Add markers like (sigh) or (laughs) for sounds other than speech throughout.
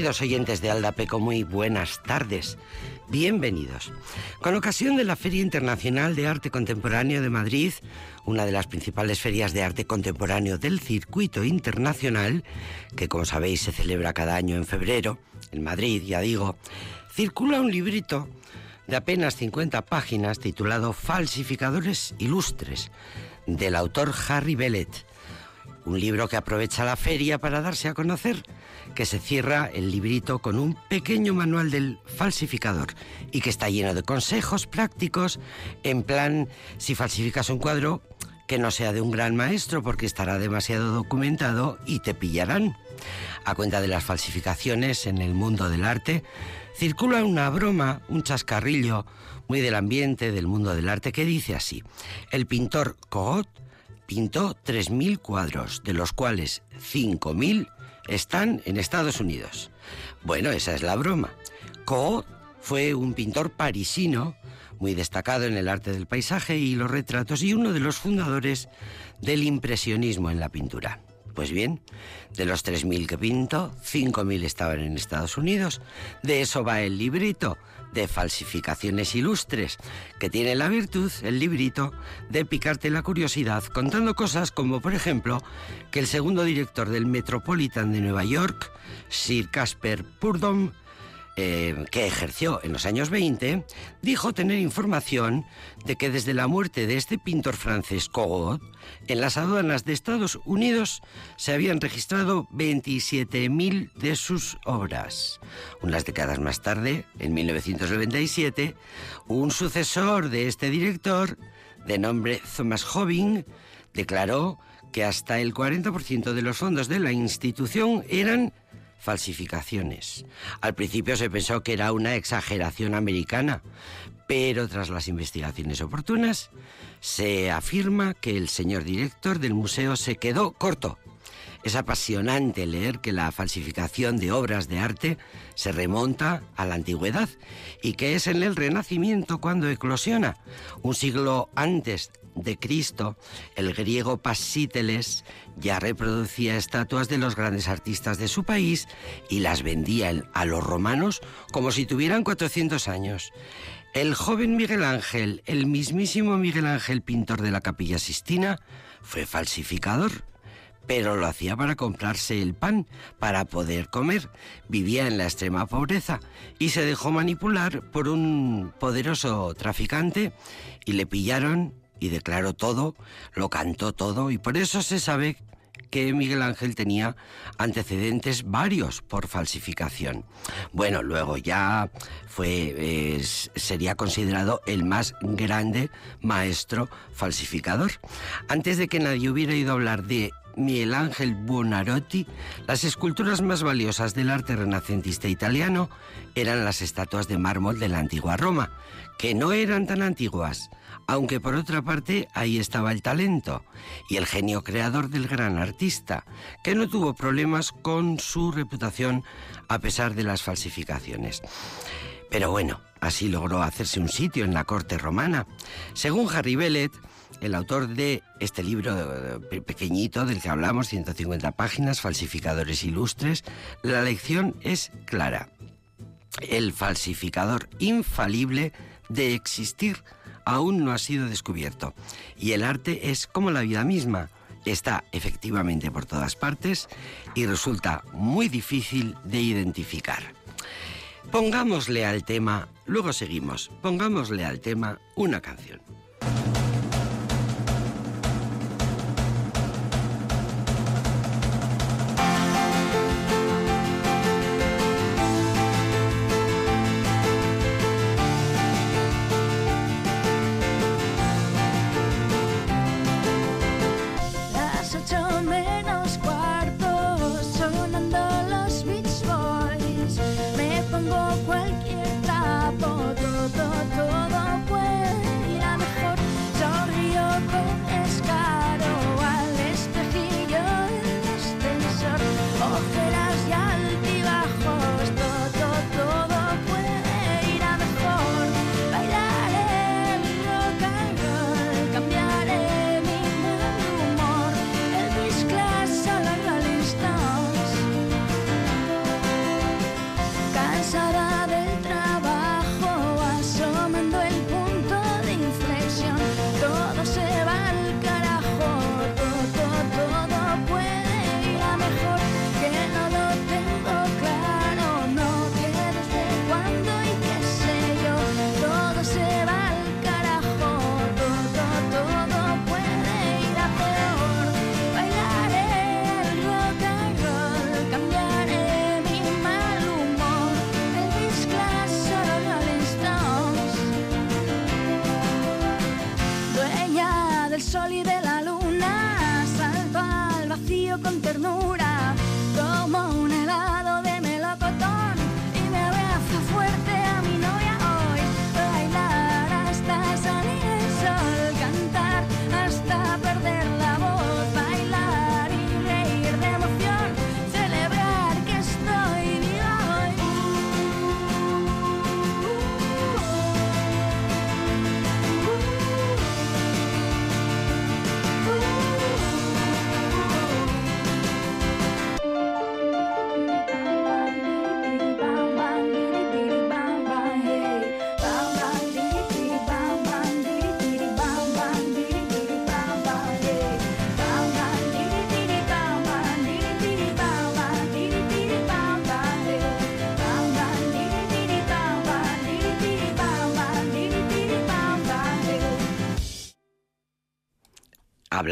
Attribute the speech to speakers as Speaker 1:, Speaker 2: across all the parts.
Speaker 1: Queridos oyentes de Aldapeco, muy buenas tardes. Bienvenidos. Con ocasión de la Feria Internacional de Arte Contemporáneo de Madrid, una de las principales ferias de arte contemporáneo del circuito internacional, que como sabéis se celebra cada año en febrero, en Madrid, ya digo, circula un librito de apenas 50 páginas titulado Falsificadores Ilustres, del autor Harry Bellet un libro que aprovecha la feria para darse a conocer, que se cierra el librito con un pequeño manual del falsificador y que está lleno de consejos prácticos en plan, si falsificas un cuadro, que no sea de un gran maestro porque estará demasiado documentado y te pillarán. A cuenta de las falsificaciones en el mundo del arte, circula una broma, un chascarrillo muy del ambiente del mundo del arte que dice así: el pintor Cogot pintó 3.000 cuadros, de los cuales 5.000 están en Estados Unidos. Bueno, esa es la broma. Co fue un pintor parisino muy destacado en el arte del paisaje y los retratos y uno de los fundadores del impresionismo en la pintura. Pues bien, de los 3.000 que pintó, 5.000 estaban en Estados Unidos. De eso va el librito de falsificaciones ilustres, que tiene la virtud, el librito, de picarte la curiosidad contando cosas como, por ejemplo, que el segundo director del Metropolitan de Nueva York, Sir Casper Purdom, eh, que ejerció en los años 20, dijo tener información de que desde la muerte de este pintor francés Cogot, en las aduanas de Estados Unidos se habían registrado 27.000 de sus obras. Unas décadas más tarde, en 1997, un sucesor de este director, de nombre Thomas Hobbing, declaró que hasta el 40% de los fondos de la institución eran falsificaciones. Al principio se pensó que era una exageración americana, pero tras las investigaciones oportunas se afirma que el señor director del museo se quedó corto. Es apasionante leer que la falsificación de obras de arte se remonta a la antigüedad y que es en el Renacimiento cuando eclosiona, un siglo antes de Cristo, el griego Pasíteles ya reproducía estatuas de los grandes artistas de su país y las vendía a los romanos como si tuvieran 400 años. El joven Miguel Ángel, el mismísimo Miguel Ángel, pintor de la Capilla Sistina, fue falsificador pero lo hacía para comprarse el pan, para poder comer. Vivía en la extrema pobreza y se dejó manipular por un poderoso traficante y le pillaron y declaró todo, lo cantó todo y por eso se sabe que Miguel Ángel tenía antecedentes varios por falsificación. Bueno, luego ya fue sería considerado el más grande maestro falsificador. Antes de que nadie hubiera ido a hablar de Miguel Ángel Buonarroti, las esculturas más valiosas del arte renacentista italiano eran las estatuas de mármol de la antigua Roma, que no eran tan antiguas, aunque por otra parte ahí estaba el talento y el genio creador del gran artista, que no tuvo problemas con su reputación a pesar de las falsificaciones. Pero bueno, así logró hacerse un sitio en la corte romana. Según Harry Bellet, el autor de este libro eh, pequeñito del que hablamos, 150 páginas, Falsificadores Ilustres, la lección es clara. El falsificador infalible de existir aún no ha sido descubierto. Y el arte es como la vida misma. Está efectivamente por todas partes y resulta muy difícil de identificar. Pongámosle al tema, luego seguimos, pongámosle al tema una canción.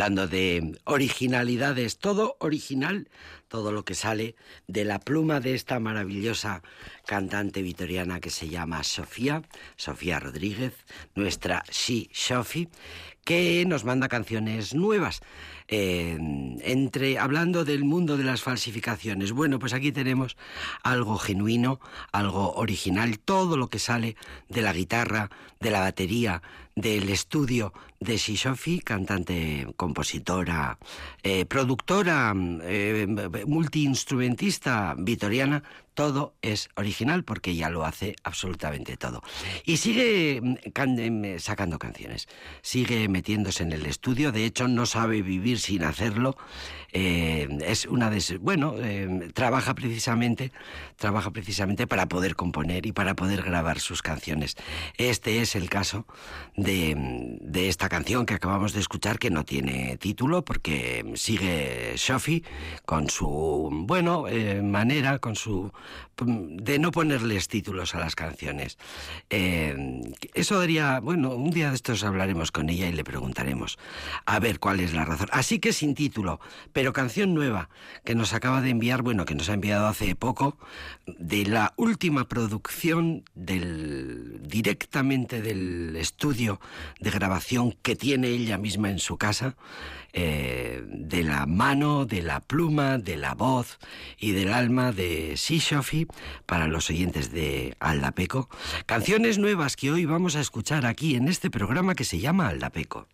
Speaker 1: De originalidades, todo original, todo lo que sale de la pluma de esta maravillosa cantante vitoriana que se llama Sofía, Sofía Rodríguez, nuestra She Sophie, que nos manda canciones nuevas. Entre hablando del mundo de las falsificaciones. Bueno, pues aquí tenemos algo genuino, algo original, todo lo que sale de la guitarra, de la batería, del estudio de Shishofi, cantante, compositora, eh, productora, eh, multiinstrumentista vitoriana, todo es original porque ella lo hace absolutamente todo. Y sigue mm, em, sacando canciones, sigue metiéndose en el estudio, de hecho no sabe vivir sin hacerlo. Eh, es una de bueno, em, trabaja precisamente, trabaja precisamente para poder componer y para poder grabar sus canciones. Este es el caso de, de esta canción que acabamos de escuchar que no tiene título porque sigue Sophie con su bueno eh, manera, con su de no ponerles títulos a las canciones. Eh, eso daría, bueno, un día de estos hablaremos con ella y le preguntaremos a ver cuál es la razón. Así que sin título, pero canción nueva que nos acaba de enviar, bueno, que nos ha enviado hace poco, de la última producción directamente del estudio de grabación que tiene ella misma en su casa. Eh, de la mano, de la pluma, de la voz y del alma de Sishofi para los oyentes de Aldapeco. Canciones nuevas que hoy vamos a escuchar aquí en este programa que se llama Aldapeco.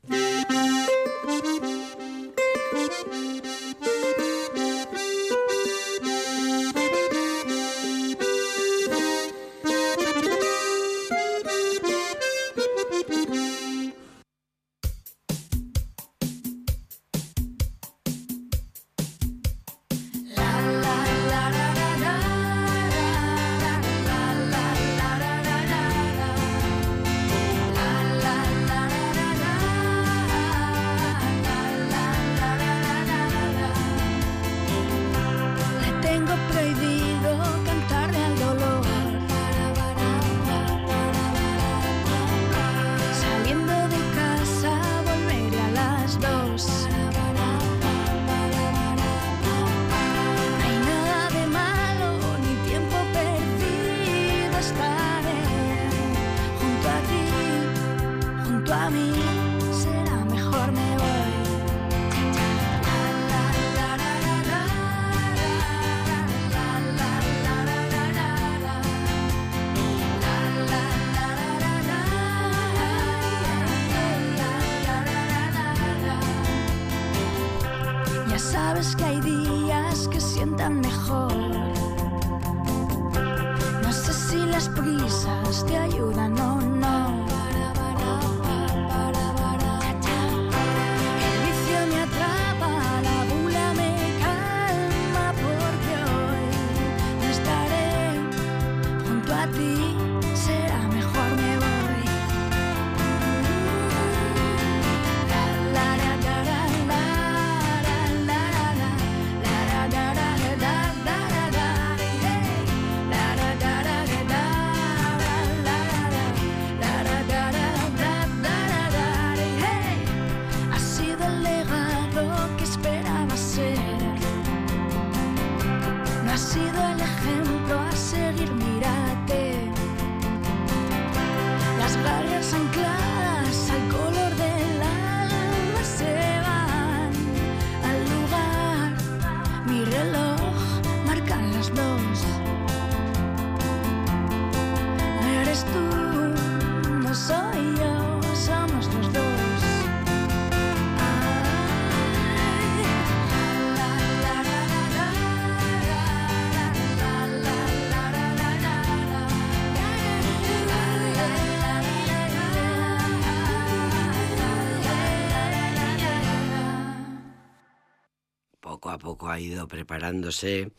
Speaker 1: Preparándose,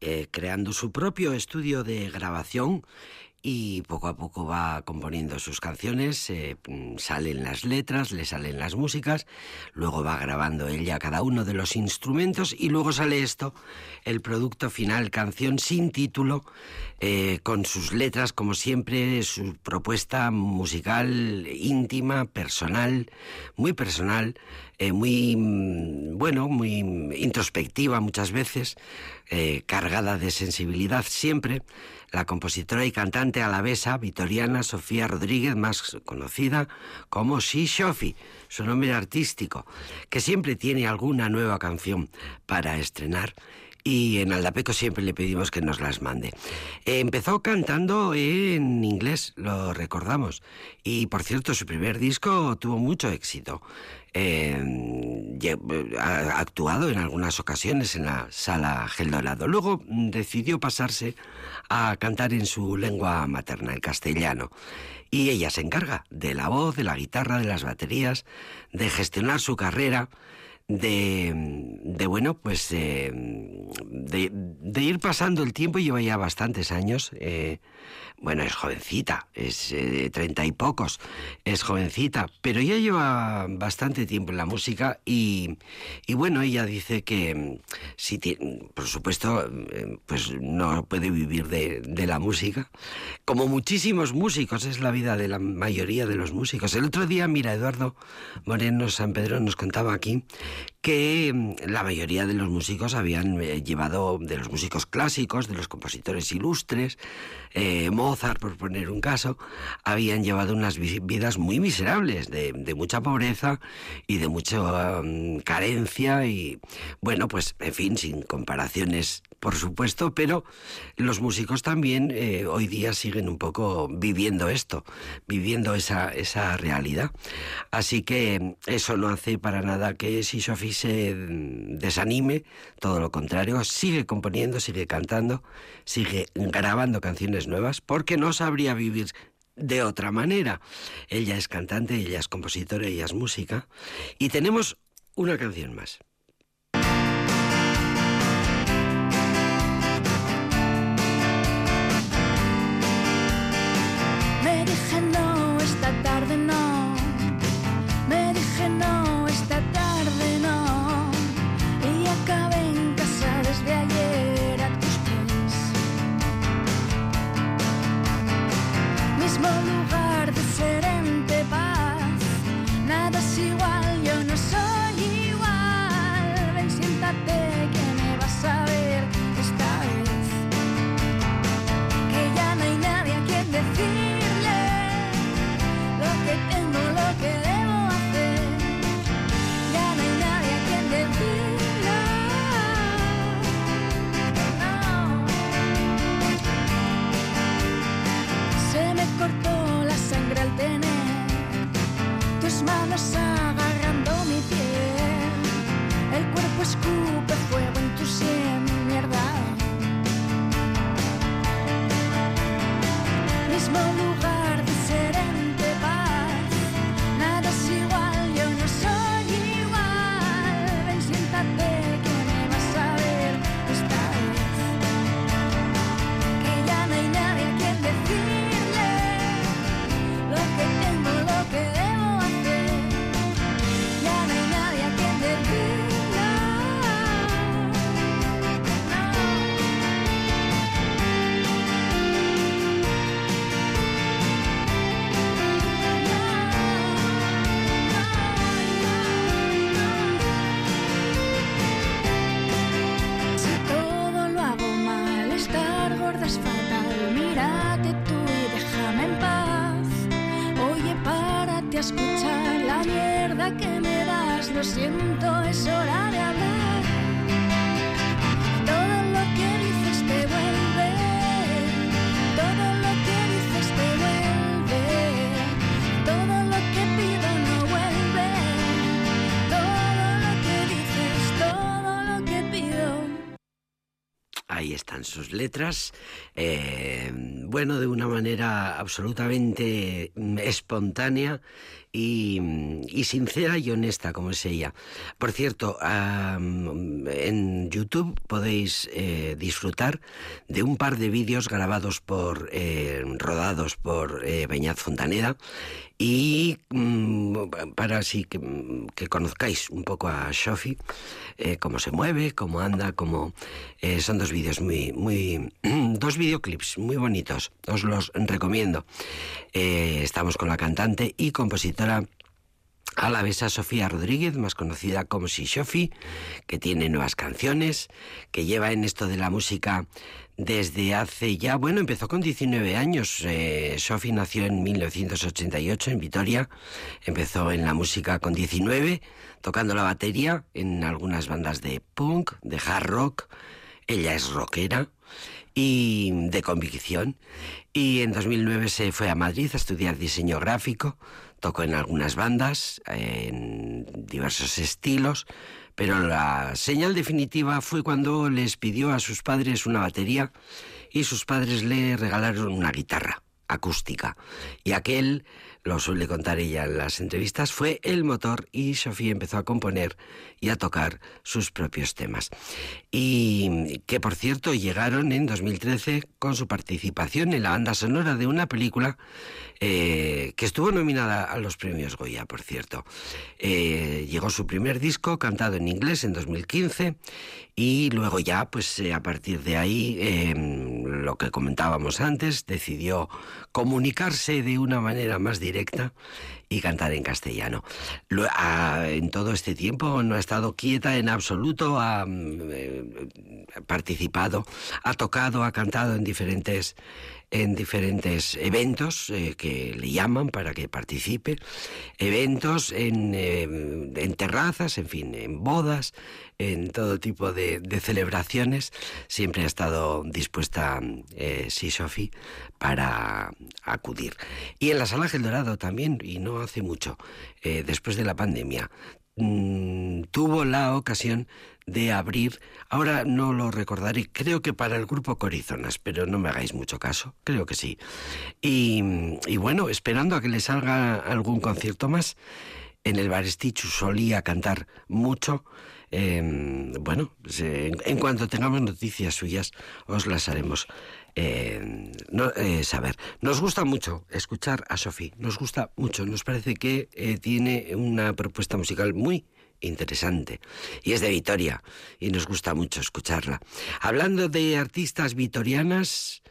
Speaker 1: eh, creando su propio estudio de grabación y poco a poco va componiendo sus canciones, eh, mm, salen las letras, le salen las músicas, luego va grabando ella cada uno de los instrumentos y luego sale esto, el producto final, canción sin título, eh, con sus letras, como siempre, su propuesta musical íntima, personal, muy personal, eh, muy, mm, bueno, muy introspectiva muchas veces, cargada de sensibilidad siempre, la compositora y cantante alavesa vitoriana Sofía Rodríguez, más conocida como She Shofi, su nombre artístico, que siempre tiene alguna nueva canción para estrenar y en Aldapeco siempre le pedimos que nos las mande. empezó cantando en inglés, lo recordamos, y por cierto su primer disco tuvo mucho éxito. Eh, ha actuado en algunas ocasiones en la sala Gel. Luego decidió pasarse a cantar en su lengua materna, el castellano. Y ella se encarga de la voz, de la guitarra, de las baterías, de gestionar su carrera de, de bueno, pues de, de, ir pasando el tiempo, lleva ya bastantes años, eh, bueno, es jovencita, es eh, treinta y pocos, es jovencita, pero ya lleva bastante tiempo en la música y, y bueno, ella dice que mm, si por supuesto, eh, pues no puede vivir de, de, la música, como muchísimos músicos, es la vida de la mayoría de los músicos. El otro día, mira, Eduardo Moreno San Pedro nos contaba aquí que mm, la mayoría de los músicos habían eh, llevado, de los músicos clásicos, de los compositores ilustres, eh, Mozart, por poner un caso, habían llevado unas vidas muy miserables, de, mucha pobreza y de mucha mm, carencia y, bueno, pues, en fin, sin comparaciones, por supuesto, pero los músicos también eh, hoy día siguen un poco viviendo esto, viviendo esa, esa realidad. Así que eso no hace para nada que si Sophie se desanime, todo lo contrario, sigue componiendo, sigue cantando, sigue grabando canciones nuevas, porque no sabría vivir de otra manera. Ella es cantante, ella es compositora, ella es música. Y tenemos una canción más. escupe fuego en tu sien, mierda. Mismo lugar. Letras, eh, bueno, de una manera absolutamente mm, espontánea y, sincera y honesta como es ella. Por cierto, en YouTube podéis eh, disfrutar de un par de vídeos grabados por, eh, rodados por eh, Beñat Fontaneda y mm, para así que, que, conozcáis un poco a Shofi, cómo se mueve, cómo anda, cómo son dos vídeos muy, muy, (clears throat) dos videoclips muy bonitos. Os los recomiendo. estamos con la cantante y compositora a la besa Sofía Rodríguez, más conocida como Sishofi, que tiene nuevas canciones, que lleva en esto de la música desde hace ya, bueno, empezó con 19 años. Eh, Sophie nació en 1988 en Vitoria, empezó en la música con 19, tocando la batería en algunas bandas de punk, de hard rock. Ella es rockera y de convicción. Y en 2009 se fue a Madrid a estudiar diseño gráfico, tocó en algunas bandas, en diversos estilos, pero la señal definitiva fue cuando les pidió a sus padres una batería y sus padres le regalaron una guitarra acústica. Y aquel, lo suele contar ella en las entrevistas, fue el motor y Sofía empezó a componer y a tocar sus propios temas. Y que por cierto llegaron en 2013 con su participación en la banda sonora de una película eh, que estuvo nominada a los premios Goya, por cierto. Eh, llegó su primer disco cantado en inglés en 2015 y luego ya, pues eh, a partir de ahí, em, lo que comentábamos antes, decidió comunicarse de una manera más directa y cantar en castellano. en todo este tiempo no ha estado quieta en absoluto, ha participado, ha tocado, ha cantado en diferentes en diferentes eventos eh, que le llaman para que participe, eventos en, eh, en, terrazas, en fin, en bodas, en todo tipo de, celebraciones. Siempre ha estado dispuesta, eh, sí, Sophie, para acudir. Y en la Sala Gel Dorado también, y no hace mucho, después de la pandemia, mm, tuvo la ocasión de abrir, ahora no lo recordaré, creo que para el grupo Corizonas, pero no me hagáis mucho caso, creo que sí. Y, bueno, esperando a que le salga algún concierto más, en el Barestichu solía cantar mucho. Em, bueno, en, cuanto tengamos noticias suyas, os las haremos em, eh, saber. Nos gusta mucho escuchar a Sofía, nos gusta mucho, nos parece que eh, tiene una propuesta musical muy interesante. Y es de Vitoria y nos gusta mucho escucharla. Hablando de artistas vitorianas,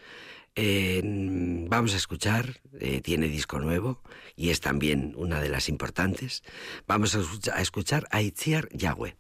Speaker 1: vamos a escuchar, eh, tiene disco nuevo y es también una de las importantes. Vamos a, escuchar a Itziar Yahweh.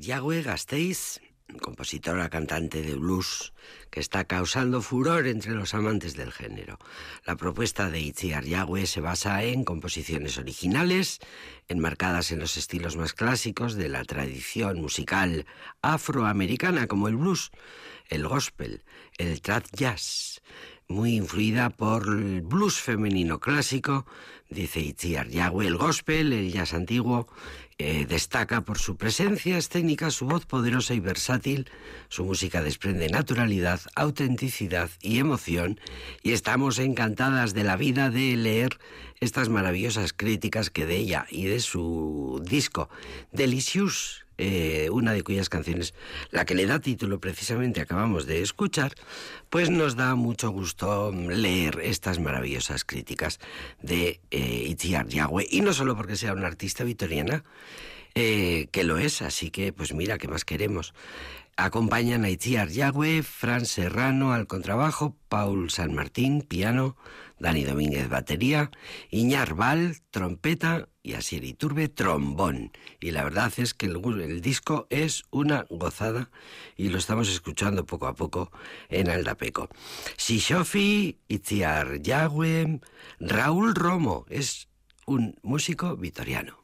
Speaker 1: Yagüe Gasteiz, compositora cantante de blues, que está causando furor entre los amantes del género. La propuesta de Itziar Yagüe se basa en composiciones originales, enmarcadas en los estilos más clásicos de la tradición musical afroamericana, como el blues, el gospel, el trad jazz, muy influida por el blues femenino clásico, dice Itziar Yagüe, el gospel, el jazz antiguo, eh, destaca por su presencia escénica, su voz poderosa y versátil, su música desprende naturalidad, autenticidad y emoción, y estamos encantadas de la vida de leer estas maravillosas críticas que de ella y de su disco Delicious, eh, una de cuyas canciones, la que le da título precisamente acabamos de escuchar, pues nos da mucho gusto leer estas maravillosas críticas de eh, Itziar y no solo porque sea una artista vitoriana, eh, que lo es, así que pues mira, ¿qué más queremos? Acompañan a Itziar Yagüe, Fran Serrano al contrabajo, Paul San Martín, piano, Dani Domínguez, batería, Iñar Val, trompeta y Asier Iturbe, trombón. Y la verdad es que el, disco es una gozada y lo estamos escuchando poco a poco en Aldapeco. Sishofi, Itziar Yagüe, Raúl Romo es un músico vitoriano.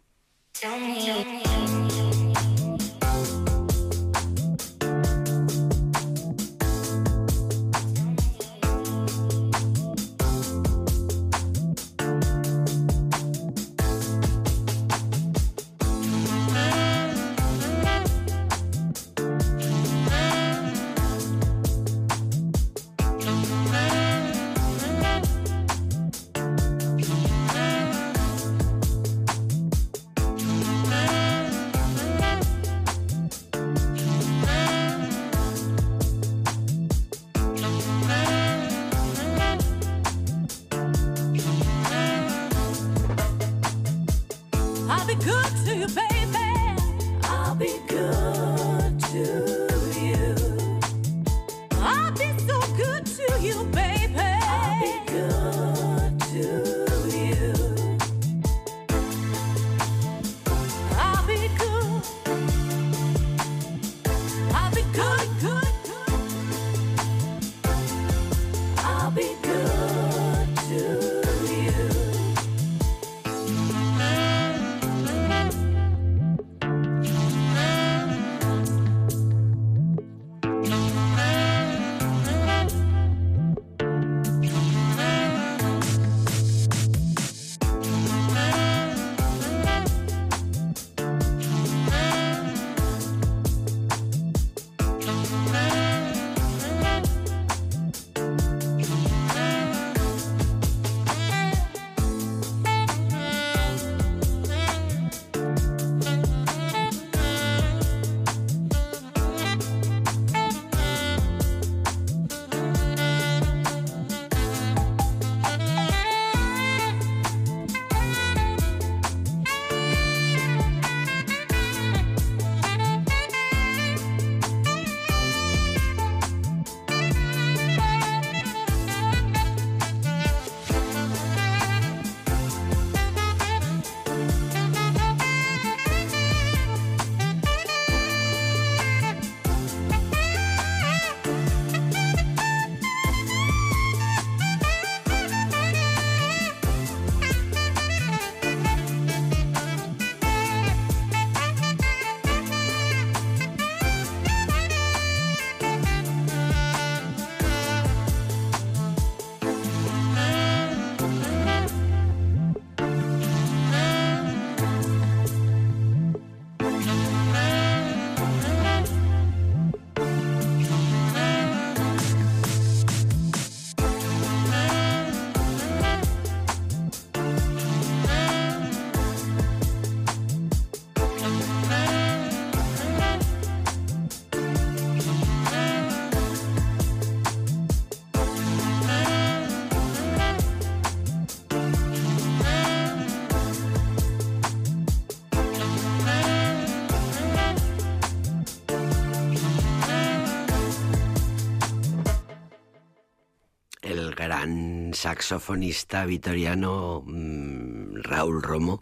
Speaker 1: Saxofonista vitoriano mm, Raúl Romo,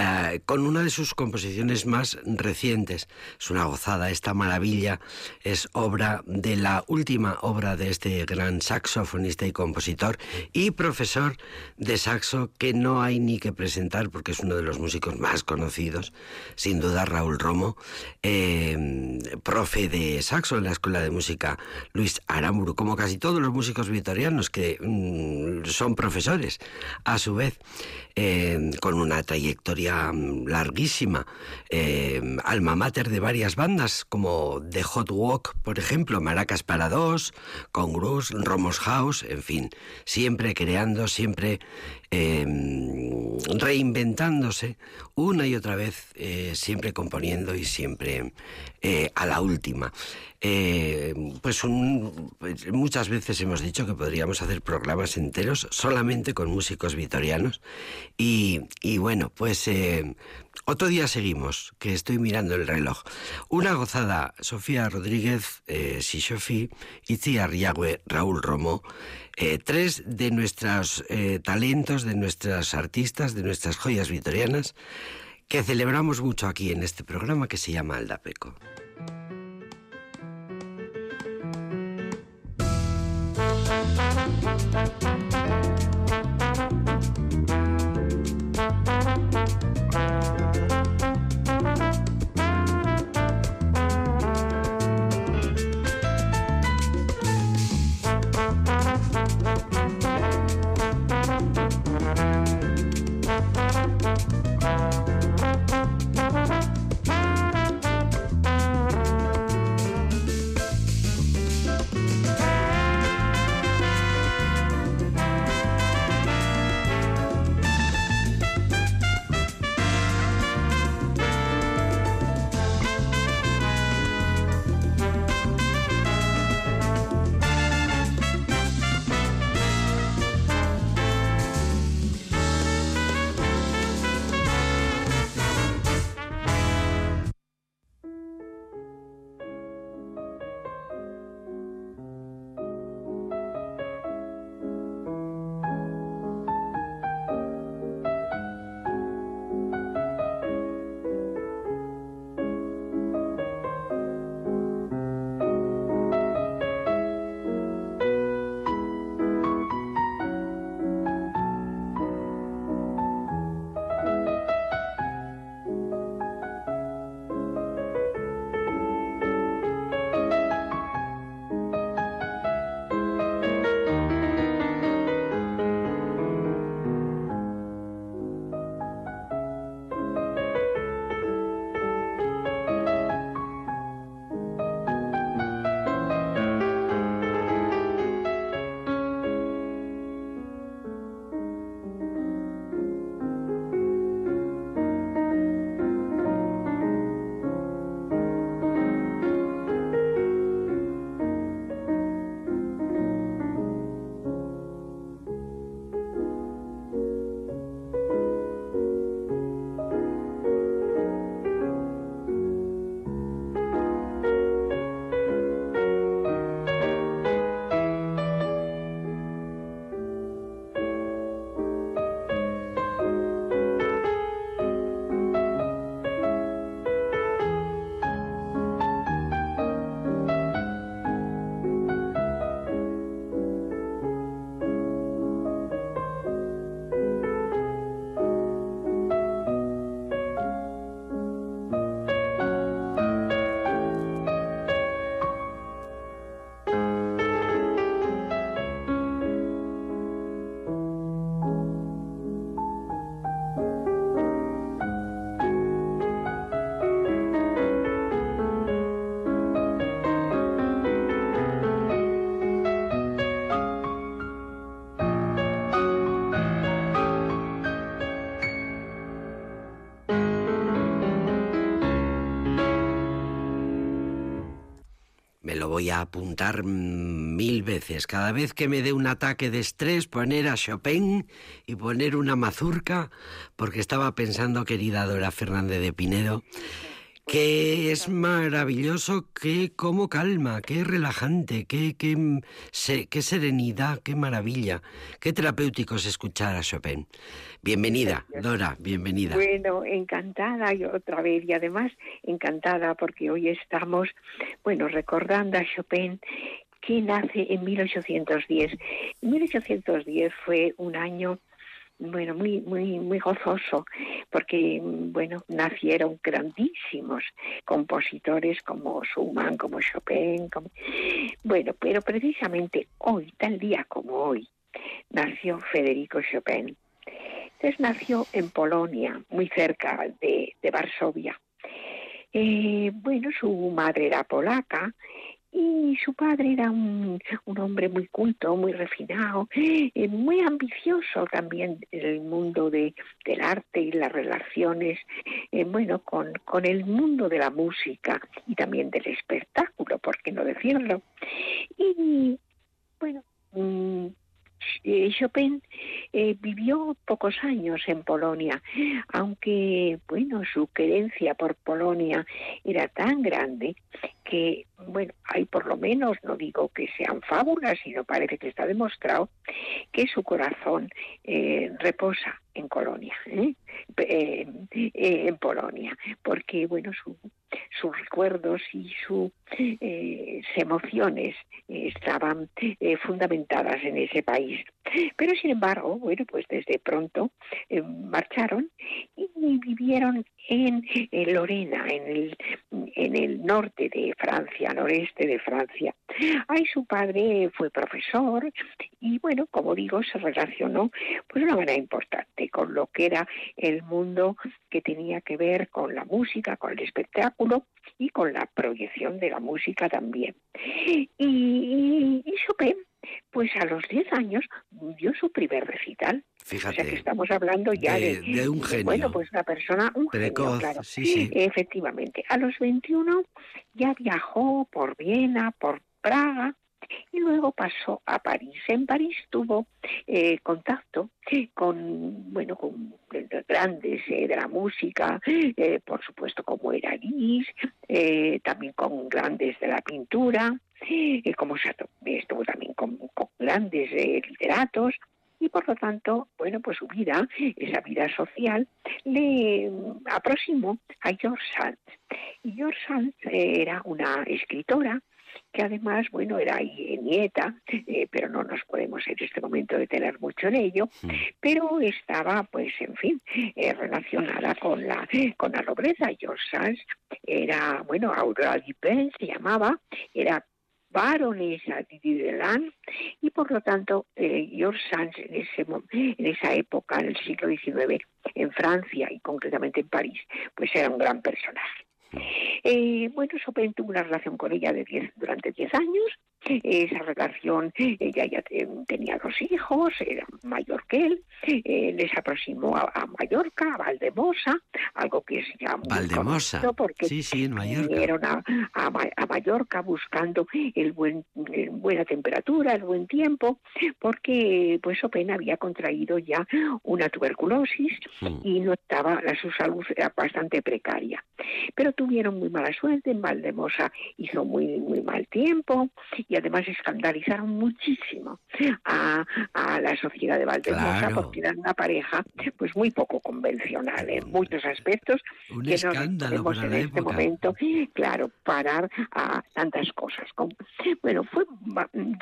Speaker 1: eh, con una de sus composiciones más recientes. Es una gozada, esta maravilla es obra de la última obra de este gran saxofonista y compositor y profesor de saxo que no hay ni que presentar porque es uno de los músicos más conocidos, sin duda Raúl Romo, eh, profe de saxo en la Escuela de Música Luis Aramburu, como casi todos los músicos vitorianos que mm, son profesores a su vez. Eh, con una trayectoria mm, larguísima, eh, alma mater de varias bandas como The Hot Walk, por ejemplo, Maracas para dos, Congrus, Romos House, en fin, siempre creando, siempre em, reinventándose una y otra vez, eh, siempre componiendo y siempre a la última. Pues, pues muchas veces hemos dicho que podríamos hacer programas enteros solamente con músicos vitorianos y, bueno, pues eh, otro día seguimos, que estoy mirando el reloj. Una gozada, Sofía Rodríguez, eh, Sishofi, Itziar Yagüe, Raúl Romo, eh, tres de nuestros eh, talentos, de nuestras artistas, de nuestras joyas vitorianas, que celebramos mucho aquí en este programa que se llama Aldapeco. Bye. Voy a apuntar mil veces. Cada vez que me dé un ataque de estrés, poner a Chopin y poner una mazurca, porque estaba pensando, querida Dora Fernández de Pinedo, que es maravilloso, que como calma, qué relajante, qué, qué, qué serenidad, qué maravilla, qué terapéutico es escuchar a Chopin. Bienvenida, Dora, bienvenida.
Speaker 2: Bueno, encantada y otra vez y además encantada porque hoy estamos, bueno, recordando a Chopin que nace en 1810. 1810 fue un año bueno, muy, muy, muy gozoso, porque, bueno, nacieron grandísimos compositores como Schumann, como Chopin, bueno, pero precisamente hoy, tal día como hoy, nació Federico Chopin. Entonces nació en Polonia, muy cerca de, de Varsovia. Eh, bueno, su madre era polaca y su padre era un, hombre muy culto, muy refinado, eh, muy ambicioso también en el mundo de, del arte y las relaciones, eh, bueno, con, con el mundo de la música y también del espectáculo, por qué no decirlo. Y bueno, mm, eh, Chopin eh, vivió pocos años en Polonia, aunque bueno, su querencia por Polonia era tan grande que, bueno, hay por lo menos, no digo que sean fábulas, sino parece que está demostrado que su corazón eh, reposa en Colonia, en Polonia, porque, bueno, su, sus recuerdos y sus emociones estaban fundamentadas en ese país. Pero sin embargo, bueno, pues desde pronto eh, marcharon y vivieron en, Lorena, en el, en el norte de Francia, noreste de Francia. Ahí su padre fue profesor y bueno, como digo, se relacionó pues de una manera importante con lo que era el mundo que tenía que ver con la música, con el espectáculo y con la proyección de la música también. Y, y, y pues a los 10 años dio su primer recital.
Speaker 1: Fíjate.
Speaker 2: O sea que estamos hablando ya
Speaker 1: de, un genio.
Speaker 2: Bueno, pues una persona, un genio, claro.
Speaker 1: Sí, sí.
Speaker 2: Efectivamente. A los 21 ya viajó por Viena, por Praga, y luego pasó a París. En París tuvo eh, contacto con, bueno, con grandes eh, de la música, eh, por supuesto como era Liszt, también con grandes de la pintura, como estuvo también con, grandes literatos, y por lo tanto, bueno, pues su vida, esa vida social, le aproximó a George Sand. Y George Sand era una escritora que además, bueno, era nieta, eh, pero no nos podemos en este momento detener mucho en ello, mm. pero estaba, pues, en fin, eh, relacionada con la con la nobleza. George Sands era, bueno, Aurora Dupin se llamaba, era baronesa de y por lo tanto eh, George Sands en, ese, en esa época, en el siglo XIX, en Francia y concretamente en París, pues era un gran personaje. Eh, bueno, Chopin tuvo una relación con ella de diez, durante 10 años. Esa relación, ella ya tenía dos hijos, era mayor que él. Eh, les aproximó a, Mallorca, a Valdemosa, algo que es ya muy
Speaker 1: Valdemosa.
Speaker 2: porque
Speaker 1: sí, sí, en Mallorca.
Speaker 2: vinieron a, a, Mallorca buscando el buen, buena temperatura, el buen tiempo, porque pues Chopin había contraído ya una tuberculosis hmm. y no estaba, su salud era bastante precaria. Pero tuvieron muy mala suerte, en Valdemosa hizo muy, muy mal tiempo y además escandalizaron muchísimo a, la sociedad de Valdemosa porque eran una pareja pues muy poco convencional en muchos aspectos
Speaker 1: Un que no podemos en este
Speaker 2: momento, claro, parar a tantas cosas. Bueno, fue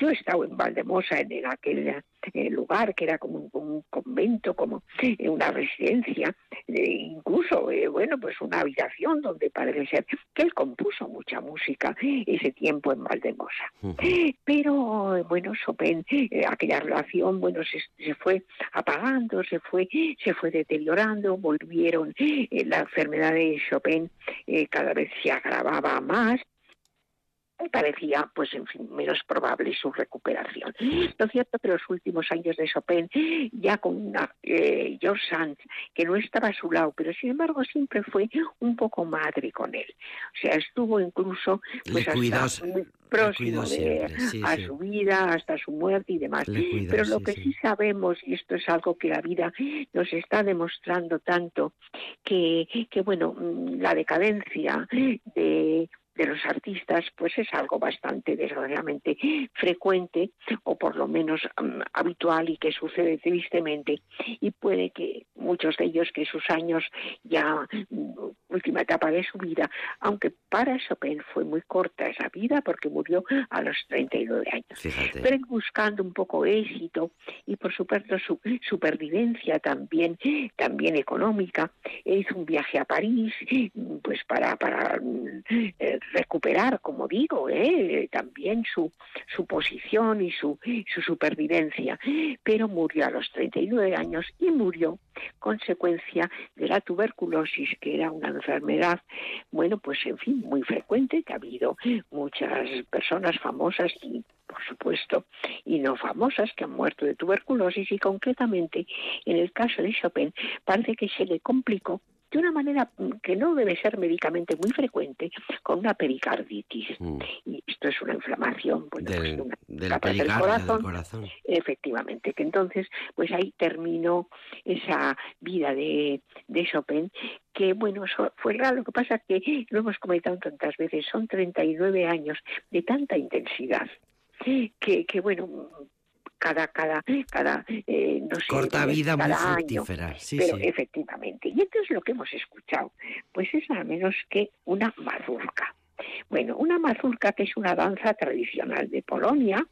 Speaker 2: yo he estado en Valdemosa en aquel eh, lugar que era como un, convento, como eh, una residencia, eh, incluso, bueno, pues una habitación donde parece ser que él compuso mucha música ese tiempo en Valdemosa. Pero, bueno, Chopin, aquella relación, bueno, se, se, fue apagando, se fue, se fue deteriorando, volvieron, la enfermedad de Chopin cada vez se agravaba más, parecía, pues en fin, menos probable su recuperación. Lo cierto que los últimos años de Chopin, ya con una eh, George Sand, que no estaba a su lado, pero sin embargo siempre fue un poco madre con él. O sea, estuvo incluso pues, hasta muy próximo a su vida, hasta su muerte y demás. pero lo que sí. sabemos, y esto es algo que la vida nos está demostrando tanto, que, que bueno, mm, la decadencia de de los artistas, pues es algo bastante desgraciadamente frecuente o por lo menos mm, habitual y que sucede tristemente y puede que muchos de ellos que sus años ya mm, última etapa de su vida, aunque para Chopin fue muy corta esa vida porque murió a los 39 años. Pero buscando un poco éxito y por supuesto su supervivencia también también económica, hizo un viaje a París pues para para eh, recuperar, como digo, ¿eh? también su, su posición y su, su supervivencia, pero murió a los 39 años y murió consecuencia de la tuberculosis, que era una enfermedad, bueno, pues en fin, muy frecuente, que ha habido muchas personas famosas y por supuesto, y no famosas que han muerto de tuberculosis y concretamente en el caso de Chopin parece que se le complicó de una manera que no debe ser médicamente muy frecuente, con una pericarditis. Mm. Y esto es una inflamación
Speaker 1: pues, del, corazón,
Speaker 2: Efectivamente, que entonces, pues ahí terminó esa vida de, de Chopin, que bueno, fue raro. Lo que pasa que, lo hemos comentado tantas veces, son 39 años de tanta intensidad. Que, que bueno, cada cada cada
Speaker 1: eh, no sé, corta vida muy fructífera sí, pero
Speaker 2: efectivamente y entonces lo que hemos escuchado pues es nada menos que una mazurca bueno, una mazurca que es una danza tradicional de Polonia,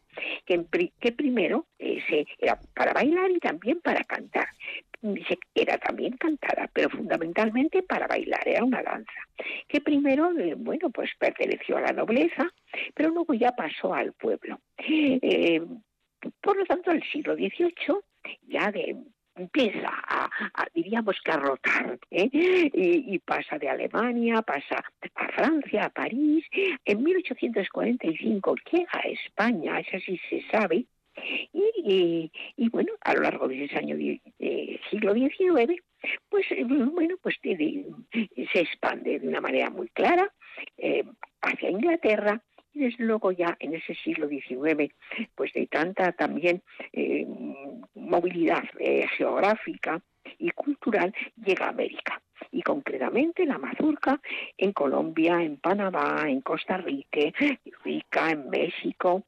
Speaker 2: que, que primero eh, se, era para bailar y también para cantar. Era también cantada, pero fundamentalmente para bailar, era una danza, que primero, eh, bueno, pues perteneció a la nobleza, pero luego ya pasó al pueblo. Eh, por lo tanto, el siglo XVIII ya de, empieza a, diríamos que a rotar ¿eh? y, pasa de Alemania, pasa a Francia, a París. En 1845 llega a España, eso sí se sabe. Y, y, bueno, a lo largo de ese año de, siglo XIX, pues bueno, pues se expande de una manera muy clara eh, hacia Inglaterra y desde luego ya en ese siglo XIX, pues de tanta también eh, movilidad eh, geográfica y cultural, llega a América. Y concretamente la mazurca en Colombia, en Panamá, en Costa Rica, Rica, en México,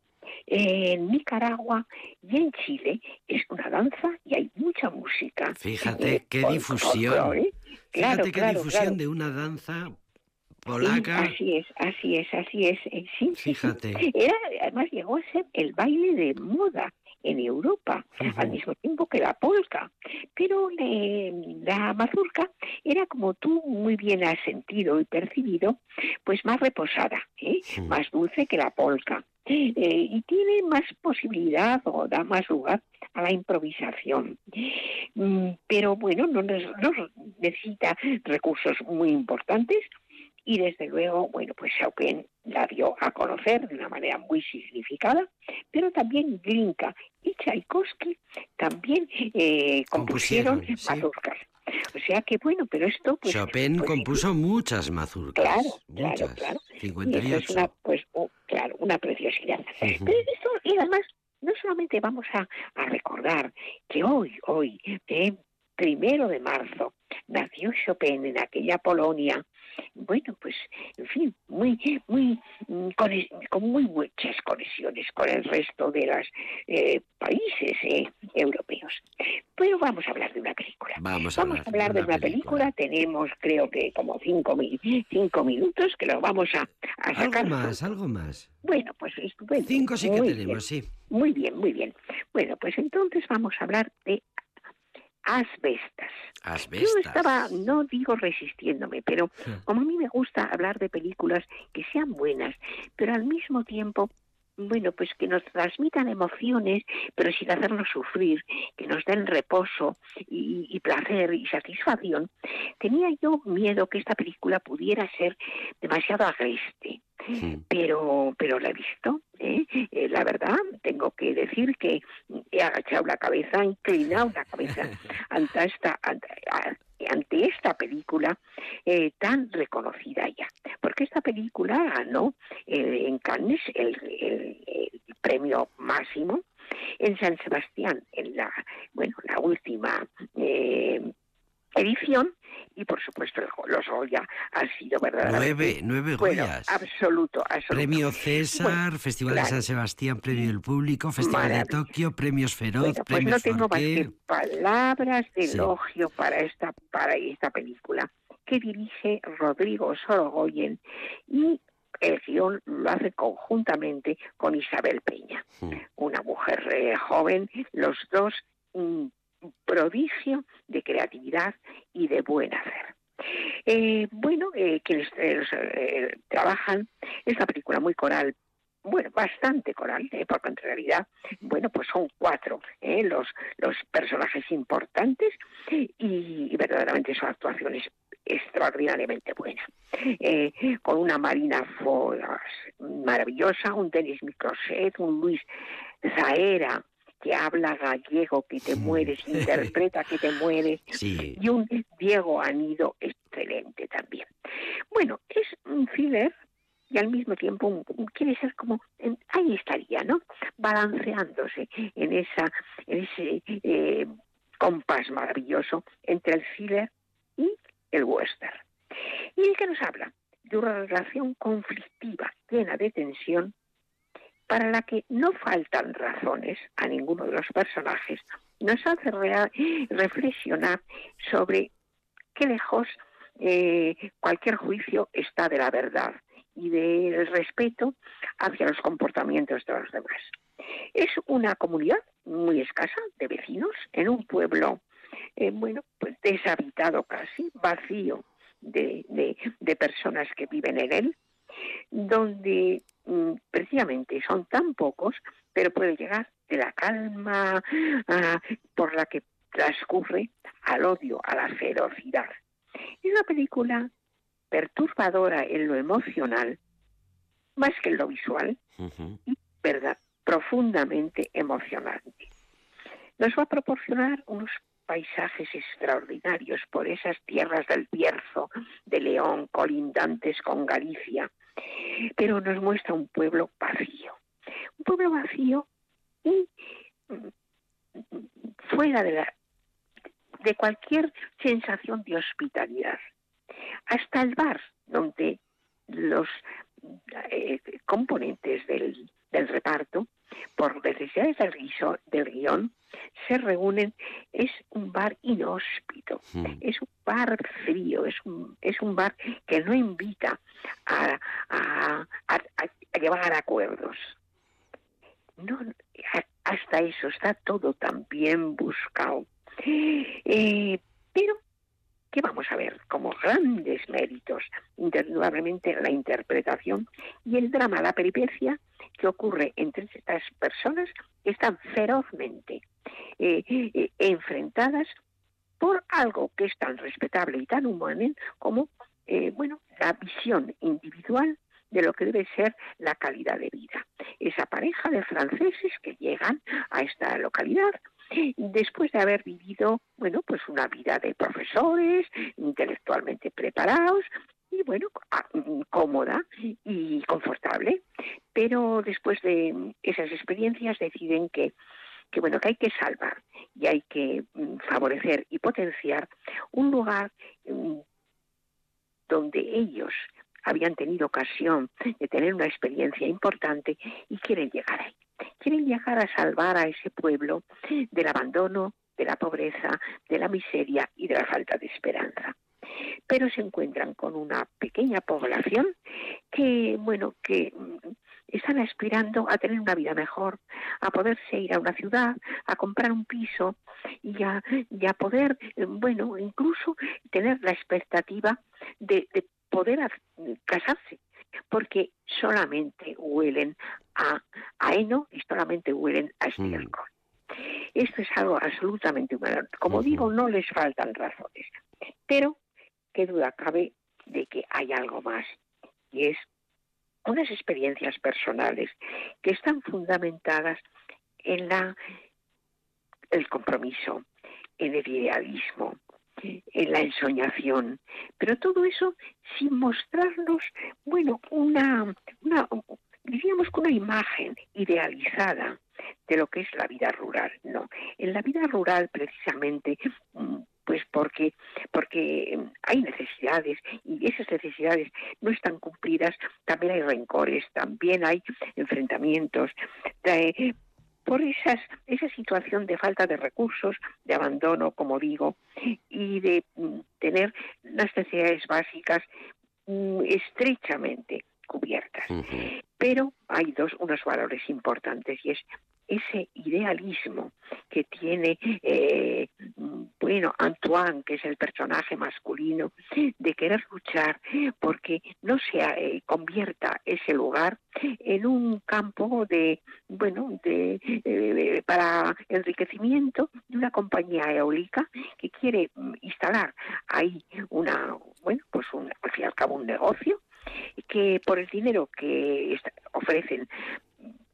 Speaker 2: en Nicaragua y en Chile es una danza y hay mucha música.
Speaker 1: Fíjate eh, qué difusión. Fíjate qué difusión de una danza
Speaker 2: así es, así es, así es. Eh, sí,
Speaker 1: Fíjate. (laughs)
Speaker 2: Era, además llegó a ser el baile de moda en Europa, al mismo tiempo que la polka. Pero la mazurca era, como tú muy bien has sentido y percibido, pues más reposada, ¿eh? más dulce que la polka. Eh, y tiene más posibilidad o da más lugar a la improvisación. Mm, pero bueno, no, no necesita recursos muy importantes, y desde luego, bueno, pues Chopin la dio a conocer de una manera muy significada, pero también Glinka y Tchaikovsky también eh, compusieron, mazurcas. O sea que bueno, pero esto
Speaker 1: pues, Chopin pues, compuso muchas mazurcas.
Speaker 2: Claro,
Speaker 1: muchas,
Speaker 2: claro,
Speaker 1: 58. Y
Speaker 2: es una, pues, oh, claro, una preciosidad. Pero esto, y además, no solamente vamos a, a recordar que hoy, hoy, eh, primero de marzo, nació Chopin en aquella Polonia bueno, pues, en fin, muy, muy, mm, con, muy muchas conexiones con el resto de los eh, países eh, europeos. Pero vamos a hablar de una película.
Speaker 1: Vamos a, hablar,
Speaker 2: de una, película. Tenemos, creo que, como cinco, cinco minutos que lo vamos a, sacar.
Speaker 1: Algo más, algo más.
Speaker 2: Bueno, pues estupendo.
Speaker 1: Cinco sí que tenemos, sí.
Speaker 2: Muy bien, muy bien. Bueno, pues entonces vamos a hablar de asbestas.
Speaker 1: Asbestas.
Speaker 2: Yo estaba, no digo resistiéndome, pero como a mí me gusta hablar de películas que sean buenas, pero al mismo tiempo bueno, pues que nos transmitan emociones, pero sin hacernos sufrir, que nos den reposo y, placer y satisfacción, tenía yo miedo que esta película pudiera ser demasiado agreste. Pero, pero la he visto, ¿eh? Eh, la verdad, tengo que decir que he agachado la cabeza, inclinado la cabeza (laughs) ante esta, ante esta película eh, tan reconocida ya. Porque esta película ganó eh, en Cannes el, premio máximo en San Sebastián, en la, bueno, la última eh, edición y por supuesto los Goya han sido verdaderamente
Speaker 1: nueve nueve Goyas.
Speaker 2: absoluto, absoluto,
Speaker 1: premio César Festival de San Sebastián premio del público Festival de Tokio premios Feroz
Speaker 2: pues no tengo más que palabras de elogio para esta para esta película que dirige Rodrigo Sorogoyen y el guion lo hace conjuntamente con Isabel Peña, hmm. una mujer eh, joven, los dos mm, prodigio de creatividad y de buen hacer. Eh, bueno, eh, quienes eh, trabajan, es una película muy coral, bueno, bastante coral, porque en realidad, bueno, pues son cuatro los, los personajes importantes y, verdaderamente son actuaciones extraordinariamente buenas. con una Marina Fogas maravillosa, un Denis Microset, un Luis Zaera, que habla gallego, que te mueres, (laughs) interpreta que te mueres, y un Diego Anido excelente también. Bueno, es un thriller y al mismo tiempo quiere ser como ahí estaría, ¿no? Balanceándose en esa en ese eh, compás maravilloso entre el thriller y el western. Y el que nos habla de una relación conflictiva llena de tensión para la que no faltan razones a ninguno de los personajes, nos hace reflexionar sobre qué lejos eh, cualquier juicio está de la verdad y del respeto hacia los comportamientos de los demás. Es una comunidad muy escasa de vecinos en un pueblo, eh, bueno, pues deshabitado casi, vacío de, de personas que viven en él, donde precisamente son tan pocos, pero puede llegar de la calma ah, por la que transcurre al odio, a la ferocidad. Es una película perturbadora en lo emocional, más que en lo visual, y verdad, profundamente emocionante. Nos va a proporcionar unos paisajes extraordinarios por esas tierras del Bierzo, de León, colindantes con Galicia, pero nos muestra un pueblo vacío, un pueblo vacío y mm, fuera de, la, de cualquier sensación de hospitalidad. Hasta el bar, donde los eh, componentes del, del reparto por necesidades del, del guion, se reúnen, es un bar inhóspito, hmm. es un bar frío, es un, es un bar que no invita a, a, a, llevar acuerdos. No, hasta eso está todo tan bien buscado. Eh, pero ¿qué vamos a ver como grandes méritos, indudablemente la interpretación y el drama, la peripecia que ocurre entre estas personas que están ferozmente eh, eh, enfrentadas por algo que es tan respetable y tan humano como eh, bueno la visión individual de lo que debe ser la calidad de vida. Esa pareja de franceses que llegan a esta localidad después de haber vivido, bueno, pues una vida de profesores, intelectualmente preparados, y bueno, cómoda y confortable, pero después de esas experiencias deciden que que bueno que hay que salvar y hay que mm, favorecer y potenciar un lugar mm, donde ellos habían tenido ocasión de tener una experiencia importante y quieren llegar ahí quieren llegar a salvar a ese pueblo del abandono, de la pobreza, de la miseria y de la falta de esperanza. Pero se encuentran con una pequeña población que, bueno, que mm, están aspirando a tener una vida mejor, a poderse ir a una ciudad, a comprar un piso y a, poder, eh, bueno, incluso tener la expectativa de poder casarse porque solamente huelen a, a heno y solamente huelen a estiércol. Esto es algo absolutamente humano. Como digo, no les faltan razones, pero qué duda cabe de que hay algo más, y es unas experiencias personales que están fundamentadas en la el compromiso, en el idealismo, en la ensoñación, pero todo eso sin mostrarnos, bueno, una, una diríamos que una imagen idealizada de lo que es la vida rural. No, en la vida rural precisamente pues porque porque hay necesidades y esas necesidades no están cumplidas también hay rencores también hay enfrentamientos por esas, esa situación de falta de recursos, de abandono, como digo, y de mm, tener las necesidades básicas mm, estrechamente cubiertas. Pero hay dos, unos valores importantes y es ese idealismo que tiene, eh, bueno, Antoine, que es el personaje masculino, de querer luchar porque no se eh, convierta ese lugar en un campo de, bueno, de, eh, para enriquecimiento de una compañía eólica que quiere mm, instalar ahí una, bueno, pues un, al fin y al cabo un negocio que por el dinero que ofrecen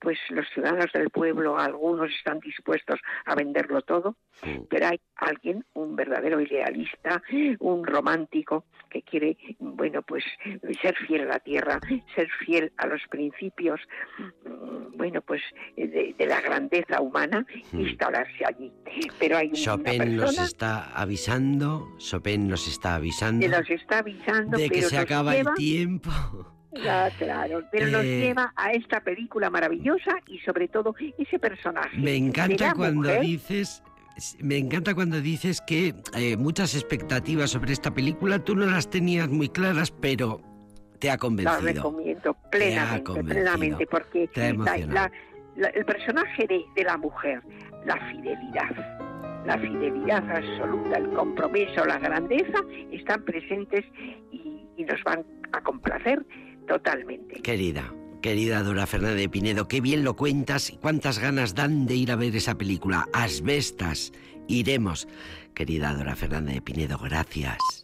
Speaker 2: pues los ciudadanos del pueblo, algunos están dispuestos a venderlo todo, pero hay alguien, un verdadero idealista, un romántico que quiere, bueno, pues ser fiel a la tierra, ser fiel a los principios, mm, bueno, pues de, la grandeza humana, instalarse allí. Pero hay
Speaker 1: Chopin nos está avisando, Chopin nos está avisando,
Speaker 2: nos está avisando
Speaker 1: de que se acaba el tiempo.
Speaker 2: Ya, claro, pero nos eh, lleva a esta película maravillosa y sobre todo ese personaje.
Speaker 1: Me encanta cuando dices me encanta cuando dices que eh, muchas expectativas sobre esta película tú no las tenías muy claras, pero te ha convencido.
Speaker 2: La recomiendo plenamente, plenamente, porque el personaje de, de la mujer, la fidelidad, la fidelidad absoluta, el compromiso, la grandeza, están presentes y, y nos van a complacer totalmente.
Speaker 1: Querida, querida Dora Fernández de Pinedo, qué bien lo cuentas y cuántas ganas dan de ir a ver esa película. Asbestas, iremos. Querida Dora Fernández de Pinedo, gracias.